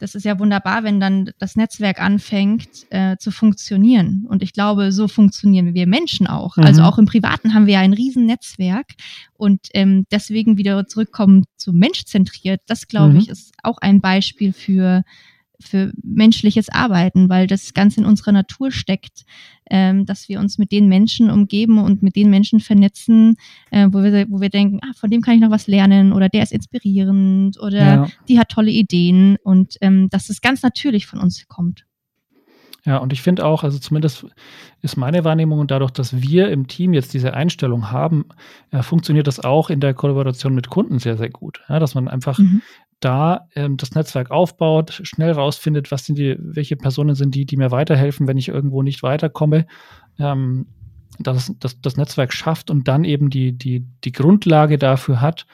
das ist ja wunderbar, wenn dann das Netzwerk anfängt äh, zu funktionieren. Und ich glaube, so funktionieren wir Menschen auch. Mhm. Also auch im Privaten haben wir ja ein Riesennetzwerk. Und ähm, deswegen wieder zurückkommen zu menschzentriert, das glaube mhm. ich, ist auch ein Beispiel für für menschliches Arbeiten, weil das ganz in unserer Natur steckt, ähm, dass wir uns mit den Menschen umgeben und mit den Menschen vernetzen, äh, wo, wir, wo wir denken, ah, von dem kann ich noch was lernen oder der ist inspirierend oder ja. die hat tolle Ideen und ähm, dass es ganz natürlich von uns kommt. Ja, und ich finde auch, also zumindest ist meine Wahrnehmung und dadurch, dass wir im Team jetzt diese Einstellung haben, äh, funktioniert das auch in der Kollaboration mit Kunden sehr, sehr gut. Ja, dass man einfach mhm da ähm, das Netzwerk aufbaut, schnell rausfindet, was sind die, welche Personen sind die, die mir weiterhelfen, wenn ich irgendwo nicht weiterkomme, ähm, dass das, das Netzwerk schafft und dann eben die, die, die Grundlage dafür hat,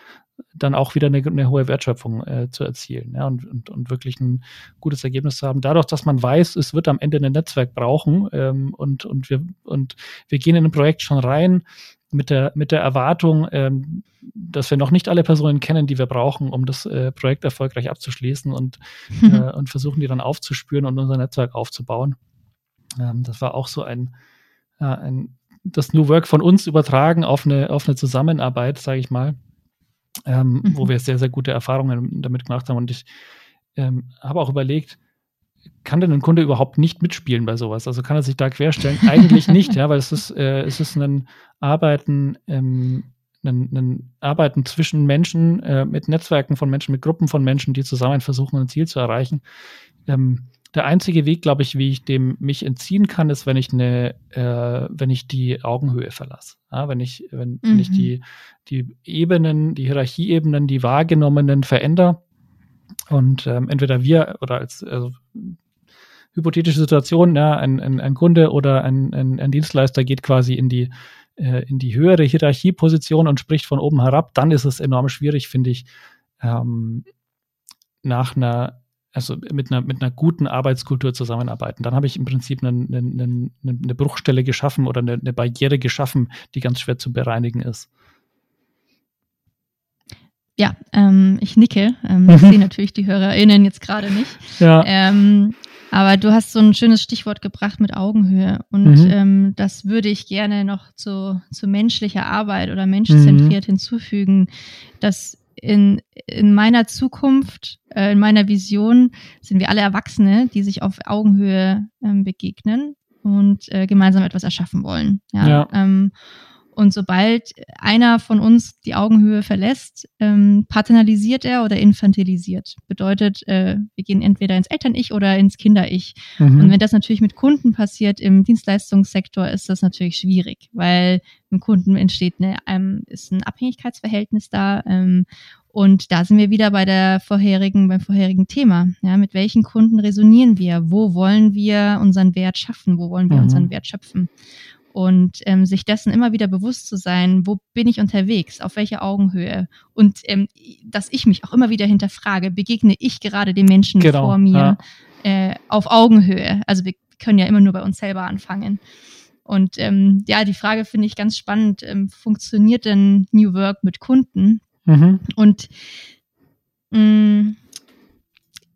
dann auch wieder eine, eine hohe Wertschöpfung äh, zu erzielen ja, und, und, und, wirklich ein gutes Ergebnis zu haben. Dadurch, dass man weiß, es wird am Ende ein Netzwerk brauchen ähm, und, und, wir, und wir gehen in ein Projekt schon rein mit der, mit der Erwartung, ähm, dass wir noch nicht alle Personen kennen, die wir brauchen, um das äh, Projekt erfolgreich abzuschließen und, äh, und versuchen, die dann aufzuspüren und unser Netzwerk aufzubauen. Ähm, das war auch so ein, äh, ein das New Work von uns übertragen auf eine, auf eine Zusammenarbeit, sage ich mal, ähm, mhm. wo wir sehr, sehr gute Erfahrungen damit gemacht haben. Und ich ähm, habe auch überlegt, kann denn ein Kunde überhaupt nicht mitspielen bei sowas? Also kann er sich da querstellen? Eigentlich nicht, ja, weil es ist, äh, es ist ein Arbeiten, ähm, ein, ein Arbeiten zwischen Menschen, äh, mit Netzwerken von Menschen, mit Gruppen von Menschen, die zusammen versuchen, ein Ziel zu erreichen. Ähm, der einzige Weg, glaube ich, wie ich dem mich entziehen kann, ist, wenn ich eine, äh, wenn ich die Augenhöhe verlasse. Ja, wenn ich, wenn, mhm. wenn ich mhm. die, die Ebenen, die Hierarchieebenen, die wahrgenommenen verändere und ähm, entweder wir oder als also, hypothetische Situation, ja, ein, ein, ein Kunde oder ein, ein, ein Dienstleister geht quasi in die, äh, in die höhere Hierarchieposition und spricht von oben herab, dann ist es enorm schwierig, finde ich, ähm, nach einer also mit einer, mit einer guten Arbeitskultur zusammenarbeiten. Dann habe ich im Prinzip eine, eine, eine Bruchstelle geschaffen oder eine, eine Barriere geschaffen, die ganz schwer zu bereinigen ist. Ja, ähm, ich nicke. Ähm, ich sehe natürlich die HörerInnen jetzt gerade nicht. Ja. Ähm, aber du hast so ein schönes Stichwort gebracht mit Augenhöhe. Und mhm. ähm, das würde ich gerne noch zu, zu menschlicher Arbeit oder menschzentriert mhm. hinzufügen, dass in, in meiner Zukunft, äh, in meiner Vision sind wir alle Erwachsene, die sich auf Augenhöhe ähm, begegnen und äh, gemeinsam etwas erschaffen wollen. Ja. ja. Ähm, und sobald einer von uns die Augenhöhe verlässt, ähm, paternalisiert er oder infantilisiert. Bedeutet, äh, wir gehen entweder ins Eltern-Ich oder ins Kinder-Ich. Mhm. Und wenn das natürlich mit Kunden passiert im Dienstleistungssektor, ist das natürlich schwierig, weil im Kunden entsteht eine, ähm, ist ein Abhängigkeitsverhältnis da. Ähm, und da sind wir wieder bei der vorherigen, beim vorherigen Thema. Ja, mit welchen Kunden resonieren wir? Wo wollen wir unseren Wert schaffen? Wo wollen wir mhm. unseren Wert schöpfen? Und ähm, sich dessen immer wieder bewusst zu sein, wo bin ich unterwegs, auf welcher Augenhöhe und ähm, dass ich mich auch immer wieder hinterfrage, begegne ich gerade den Menschen genau, vor mir ja. äh, auf Augenhöhe. Also wir können ja immer nur bei uns selber anfangen. Und ähm, ja, die Frage finde ich ganz spannend. Ähm, funktioniert denn New Work mit Kunden? Mhm. Und mh, mm,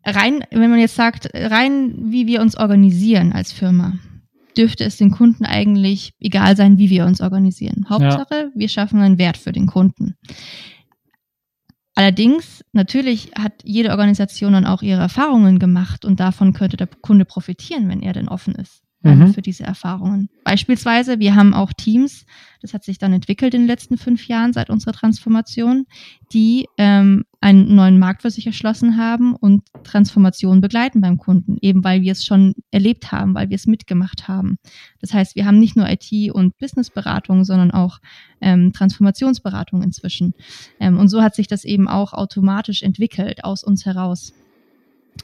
rein, wenn man jetzt sagt, rein wie wir uns organisieren als Firma, dürfte es den Kunden eigentlich egal sein, wie wir uns organisieren. Hauptsache, ja. wir schaffen einen Wert für den Kunden. Allerdings, natürlich hat jede Organisation dann auch ihre Erfahrungen gemacht und davon könnte der Kunde profitieren, wenn er denn offen ist mhm. für diese Erfahrungen. Beispielsweise, wir haben auch Teams, das hat sich dann entwickelt in den letzten fünf Jahren seit unserer Transformation, die ähm, einen neuen Markt für sich erschlossen haben und Transformation begleiten beim Kunden, eben weil wir es schon erlebt haben, weil wir es mitgemacht haben. Das heißt, wir haben nicht nur IT- und Businessberatung, sondern auch ähm, Transformationsberatung inzwischen. Ähm, und so hat sich das eben auch automatisch entwickelt aus uns heraus.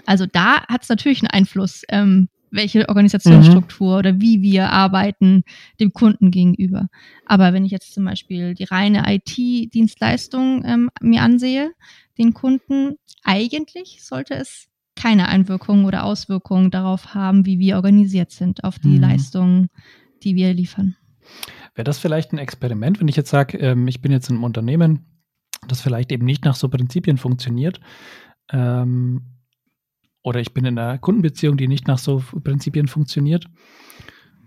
Also da hat es natürlich einen Einfluss, ähm, welche Organisationsstruktur mhm. oder wie wir arbeiten dem Kunden gegenüber. Aber wenn ich jetzt zum Beispiel die reine IT-Dienstleistung ähm, mir ansehe, den Kunden, eigentlich sollte es keine Einwirkungen oder Auswirkungen darauf haben, wie wir organisiert sind, auf die mhm. Leistungen, die wir liefern. Wäre das vielleicht ein Experiment, wenn ich jetzt sage, ähm, ich bin jetzt in einem Unternehmen, das vielleicht eben nicht nach so Prinzipien funktioniert, ähm, oder ich bin in einer Kundenbeziehung, die nicht nach so Prinzipien funktioniert.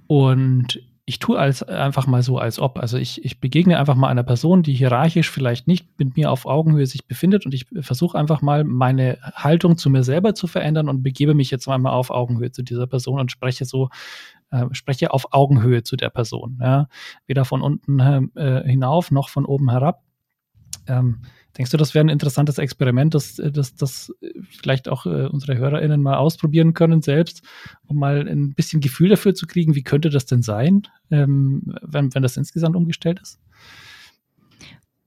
Und ich tue als, einfach mal so, als ob. Also ich, ich begegne einfach mal einer Person, die hierarchisch vielleicht nicht mit mir auf Augenhöhe sich befindet und ich versuche einfach mal meine Haltung zu mir selber zu verändern und begebe mich jetzt mal auf Augenhöhe zu dieser Person und spreche so, äh, spreche auf Augenhöhe zu der Person. Ja? Weder von unten äh, hinauf noch von oben herab. Ähm, Denkst du, das wäre ein interessantes Experiment, das, äh, das, das vielleicht auch äh, unsere HörerInnen mal ausprobieren können selbst, um mal ein bisschen Gefühl dafür zu kriegen, wie könnte das denn sein, ähm, wenn, wenn das insgesamt umgestellt ist?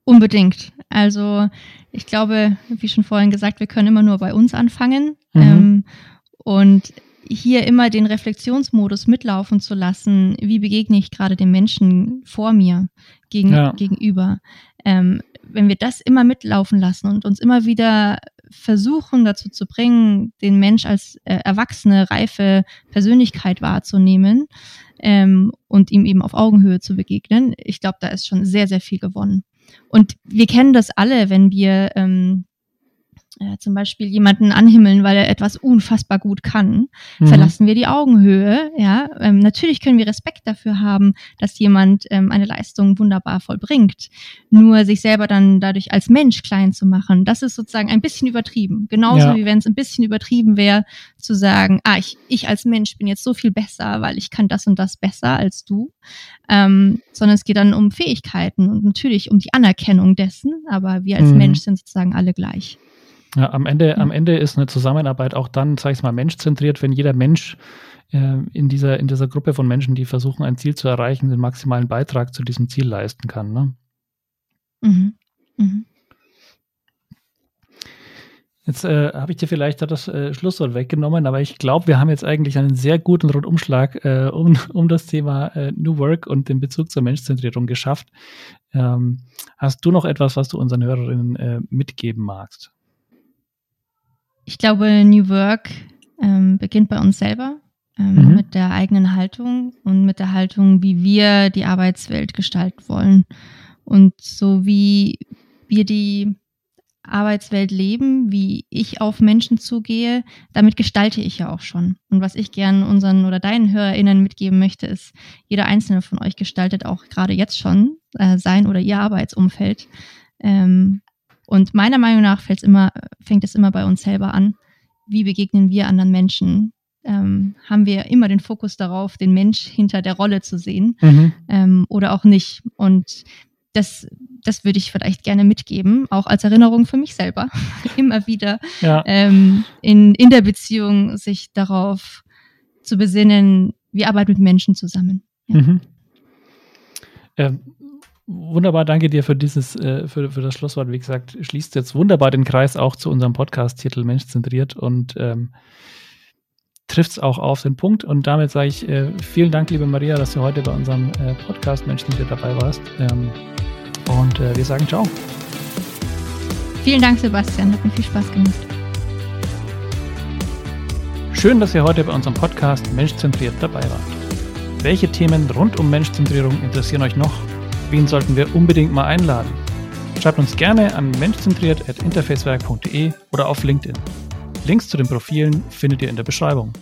Unbedingt. Also ich glaube, wie schon vorhin gesagt, wir können immer nur bei uns anfangen. Mhm. Ähm, und hier immer den Reflexionsmodus mitlaufen zu lassen, wie begegne ich gerade den Menschen vor mir gegen, ja. gegenüber. Ähm, wenn wir das immer mitlaufen lassen und uns immer wieder versuchen dazu zu bringen, den Mensch als äh, erwachsene, reife Persönlichkeit wahrzunehmen ähm, und ihm eben auf Augenhöhe zu begegnen, ich glaube, da ist schon sehr, sehr viel gewonnen. Und wir kennen das alle, wenn wir ähm, äh, zum Beispiel jemanden anhimmeln, weil er etwas unfassbar gut kann, mhm. verlassen wir die Augenhöhe. Ja, ähm, natürlich können wir Respekt dafür haben, dass jemand ähm, eine Leistung wunderbar vollbringt. Nur sich selber dann dadurch als Mensch klein zu machen, das ist sozusagen ein bisschen übertrieben. Genauso ja. wie wenn es ein bisschen übertrieben wäre, zu sagen, ah, ich, ich als Mensch bin jetzt so viel besser, weil ich kann das und das besser als du. Ähm, sondern es geht dann um Fähigkeiten und natürlich um die Anerkennung dessen, aber wir als mhm. Mensch sind sozusagen alle gleich. Ja, am Ende, am Ende ist eine Zusammenarbeit auch dann, sag ich mal, menschzentriert, wenn jeder Mensch äh, in, dieser, in dieser Gruppe von Menschen, die versuchen, ein Ziel zu erreichen, den maximalen Beitrag zu diesem Ziel leisten kann. Ne? Mhm. Mhm. Jetzt äh, habe ich dir vielleicht das äh, Schlusswort weggenommen, aber ich glaube, wir haben jetzt eigentlich einen sehr guten Rundumschlag äh, um, um das Thema äh, New Work und den Bezug zur Menschzentrierung geschafft. Ähm, hast du noch etwas, was du unseren Hörerinnen äh, mitgeben magst? Ich glaube, New Work ähm, beginnt bei uns selber ähm, mhm. mit der eigenen Haltung und mit der Haltung, wie wir die Arbeitswelt gestalten wollen. Und so wie wir die Arbeitswelt leben, wie ich auf Menschen zugehe, damit gestalte ich ja auch schon. Und was ich gern unseren oder deinen HörerInnen mitgeben möchte, ist, jeder einzelne von euch gestaltet auch gerade jetzt schon äh, sein oder ihr Arbeitsumfeld. Ähm, und meiner Meinung nach immer, fängt es immer bei uns selber an. Wie begegnen wir anderen Menschen? Ähm, haben wir immer den Fokus darauf, den Mensch hinter der Rolle zu sehen mhm. ähm, oder auch nicht. Und das, das würde ich vielleicht gerne mitgeben, auch als Erinnerung für mich selber, immer wieder ja. ähm, in, in der Beziehung sich darauf zu besinnen, wir arbeiten mit Menschen zusammen. Ja. Mhm. Ähm, wunderbar, danke dir für dieses, äh, für, für das Schlusswort. Wie gesagt, schließt jetzt wunderbar den Kreis auch zu unserem Podcast-Titel Mensch zentriert und ähm, trifft es auch auf den Punkt. Und damit sage ich äh, vielen Dank, liebe Maria, dass du heute bei unserem äh, Podcast Mensch zentriert dabei warst. Ähm, und äh, wir sagen ciao. Vielen Dank, Sebastian. Hat mir viel Spaß gemacht. Schön, dass ihr heute bei unserem Podcast Menschzentriert dabei wart. Welche Themen rund um Menschzentrierung interessieren euch noch? Wen sollten wir unbedingt mal einladen? Schreibt uns gerne an menschzentriert.interfacewerk.de oder auf LinkedIn. Links zu den Profilen findet ihr in der Beschreibung.